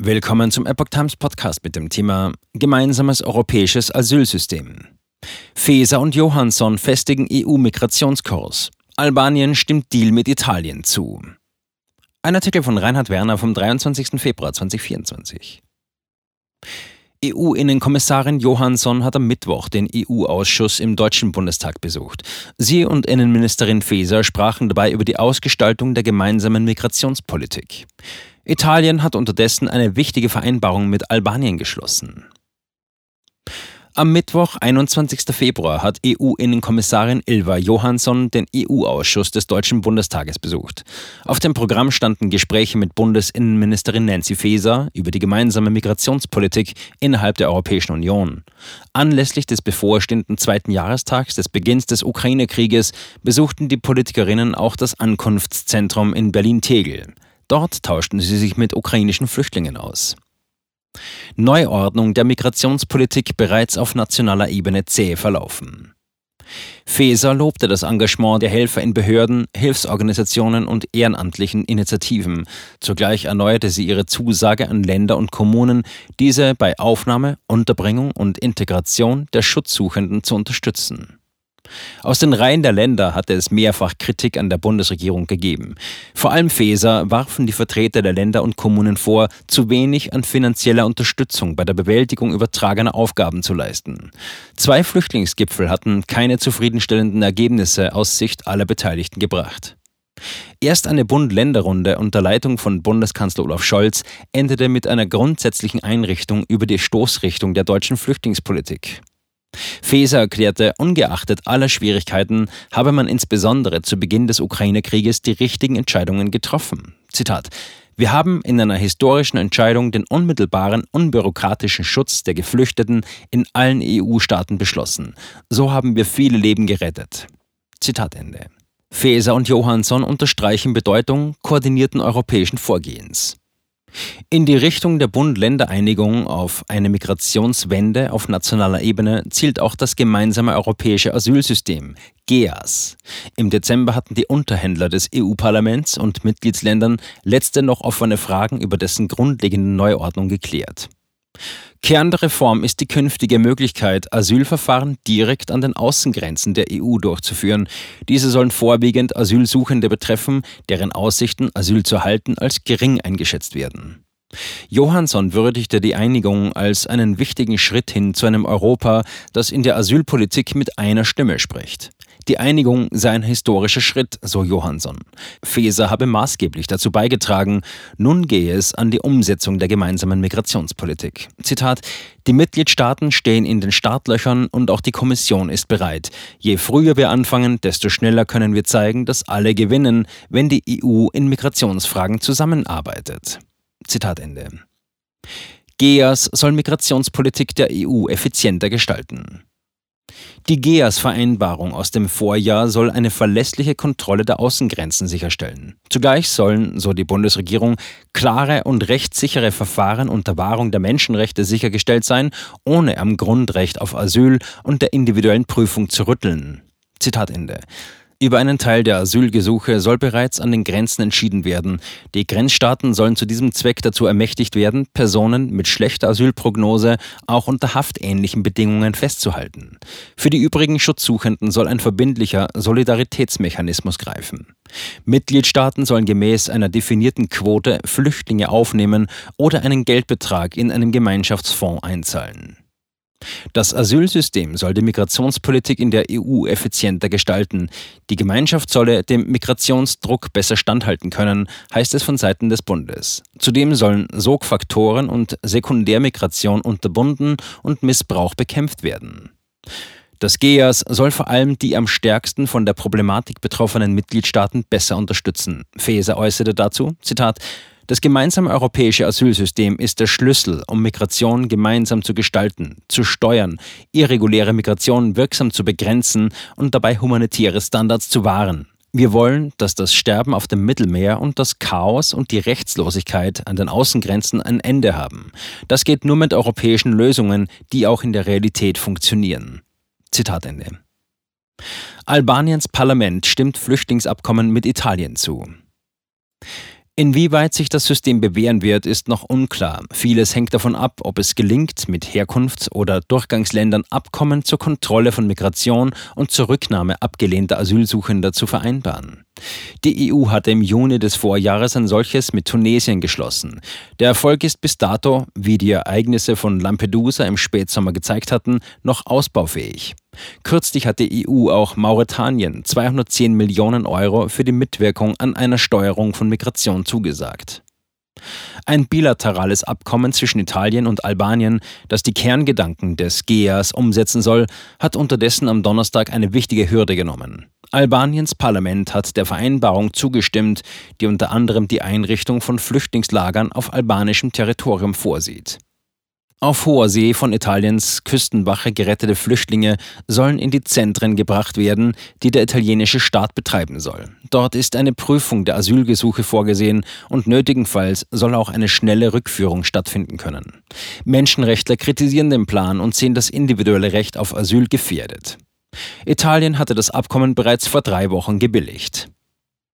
Willkommen zum Epoch Times Podcast mit dem Thema Gemeinsames europäisches Asylsystem. Feser und Johansson festigen EU-Migrationskurs. Albanien stimmt Deal mit Italien zu. Ein Artikel von Reinhard Werner vom 23. Februar 2024. EU-Innenkommissarin Johansson hat am Mittwoch den EU-Ausschuss im Deutschen Bundestag besucht. Sie und Innenministerin Faeser sprachen dabei über die Ausgestaltung der gemeinsamen Migrationspolitik. Italien hat unterdessen eine wichtige Vereinbarung mit Albanien geschlossen. Am Mittwoch, 21. Februar, hat EU-Innenkommissarin Ilva Johansson den EU-Ausschuss des Deutschen Bundestages besucht. Auf dem Programm standen Gespräche mit Bundesinnenministerin Nancy Faeser über die gemeinsame Migrationspolitik innerhalb der Europäischen Union. Anlässlich des bevorstehenden zweiten Jahrestags des Beginns des Ukraine-Krieges besuchten die Politikerinnen auch das Ankunftszentrum in Berlin-Tegel. Dort tauschten sie sich mit ukrainischen Flüchtlingen aus. Neuordnung der Migrationspolitik bereits auf nationaler Ebene zäh verlaufen. Feser lobte das Engagement der Helfer in Behörden, Hilfsorganisationen und ehrenamtlichen Initiativen. Zugleich erneuerte sie ihre Zusage an Länder und Kommunen, diese bei Aufnahme, Unterbringung und Integration der Schutzsuchenden zu unterstützen. Aus den Reihen der Länder hatte es mehrfach Kritik an der Bundesregierung gegeben. Vor allem Feser warfen die Vertreter der Länder und Kommunen vor, zu wenig an finanzieller Unterstützung bei der Bewältigung übertragener Aufgaben zu leisten. Zwei Flüchtlingsgipfel hatten keine zufriedenstellenden Ergebnisse aus Sicht aller Beteiligten gebracht. Erst eine Bund-Länder-Runde unter Leitung von Bundeskanzler Olaf Scholz endete mit einer grundsätzlichen Einrichtung über die Stoßrichtung der deutschen Flüchtlingspolitik. Faeser erklärte, ungeachtet aller Schwierigkeiten habe man insbesondere zu Beginn des Ukraine-Krieges die richtigen Entscheidungen getroffen. Zitat wir haben in einer historischen Entscheidung den unmittelbaren, unbürokratischen Schutz der Geflüchteten in allen EU-Staaten beschlossen. So haben wir viele Leben gerettet. Zitat Ende. Faeser und Johansson unterstreichen Bedeutung koordinierten europäischen Vorgehens. In die Richtung der Bund-Länder-Einigung auf eine Migrationswende auf nationaler Ebene zielt auch das gemeinsame europäische Asylsystem, GEAS. Im Dezember hatten die Unterhändler des EU-Parlaments und Mitgliedsländern letzte noch offene Fragen über dessen grundlegende Neuordnung geklärt. Kern der Reform ist die künftige Möglichkeit, Asylverfahren direkt an den Außengrenzen der EU durchzuführen. Diese sollen vorwiegend Asylsuchende betreffen, deren Aussichten, Asyl zu erhalten, als gering eingeschätzt werden. Johansson würdigte die Einigung als einen wichtigen Schritt hin zu einem Europa, das in der Asylpolitik mit einer Stimme spricht. Die Einigung sei ein historischer Schritt, so Johansson. Feser habe maßgeblich dazu beigetragen. Nun gehe es an die Umsetzung der gemeinsamen Migrationspolitik. Zitat: Die Mitgliedstaaten stehen in den Startlöchern und auch die Kommission ist bereit. Je früher wir anfangen, desto schneller können wir zeigen, dass alle gewinnen, wenn die EU in Migrationsfragen zusammenarbeitet. Zitat Ende. GEAS soll Migrationspolitik der EU effizienter gestalten. Die GEAS-Vereinbarung aus dem Vorjahr soll eine verlässliche Kontrolle der Außengrenzen sicherstellen. Zugleich sollen, so die Bundesregierung, klare und rechtssichere Verfahren unter Wahrung der Menschenrechte sichergestellt sein, ohne am Grundrecht auf Asyl und der individuellen Prüfung zu rütteln. Zitat Ende. Über einen Teil der Asylgesuche soll bereits an den Grenzen entschieden werden. Die Grenzstaaten sollen zu diesem Zweck dazu ermächtigt werden, Personen mit schlechter Asylprognose auch unter haftähnlichen Bedingungen festzuhalten. Für die übrigen Schutzsuchenden soll ein verbindlicher Solidaritätsmechanismus greifen. Mitgliedstaaten sollen gemäß einer definierten Quote Flüchtlinge aufnehmen oder einen Geldbetrag in einen Gemeinschaftsfonds einzahlen. Das Asylsystem soll die Migrationspolitik in der EU effizienter gestalten. Die Gemeinschaft solle dem Migrationsdruck besser standhalten können, heißt es von Seiten des Bundes. Zudem sollen Sogfaktoren und Sekundärmigration unterbunden und Missbrauch bekämpft werden. Das GEAS soll vor allem die am stärksten von der Problematik betroffenen Mitgliedstaaten besser unterstützen. Faeser äußerte dazu, Zitat, das gemeinsame europäische Asylsystem ist der Schlüssel, um Migration gemeinsam zu gestalten, zu steuern, irreguläre Migration wirksam zu begrenzen und dabei humanitäre Standards zu wahren. Wir wollen, dass das Sterben auf dem Mittelmeer und das Chaos und die Rechtslosigkeit an den Außengrenzen ein Ende haben. Das geht nur mit europäischen Lösungen, die auch in der Realität funktionieren. Zitat Ende. Albaniens Parlament stimmt Flüchtlingsabkommen mit Italien zu. Inwieweit sich das System bewähren wird, ist noch unklar. Vieles hängt davon ab, ob es gelingt, mit Herkunfts- oder Durchgangsländern Abkommen zur Kontrolle von Migration und zur Rücknahme abgelehnter Asylsuchender zu vereinbaren. Die EU hatte im Juni des Vorjahres ein solches mit Tunesien geschlossen. Der Erfolg ist bis dato, wie die Ereignisse von Lampedusa im Spätsommer gezeigt hatten, noch ausbaufähig. Kürzlich hat die EU auch Mauretanien 210 Millionen Euro für die Mitwirkung an einer Steuerung von Migration zugesagt. Ein bilaterales Abkommen zwischen Italien und Albanien, das die Kerngedanken des GEAS umsetzen soll, hat unterdessen am Donnerstag eine wichtige Hürde genommen. Albaniens Parlament hat der Vereinbarung zugestimmt, die unter anderem die Einrichtung von Flüchtlingslagern auf albanischem Territorium vorsieht. Auf hoher See von Italiens Küstenwache gerettete Flüchtlinge sollen in die Zentren gebracht werden, die der italienische Staat betreiben soll. Dort ist eine Prüfung der Asylgesuche vorgesehen und nötigenfalls soll auch eine schnelle Rückführung stattfinden können. Menschenrechtler kritisieren den Plan und sehen das individuelle Recht auf Asyl gefährdet. Italien hatte das Abkommen bereits vor drei Wochen gebilligt.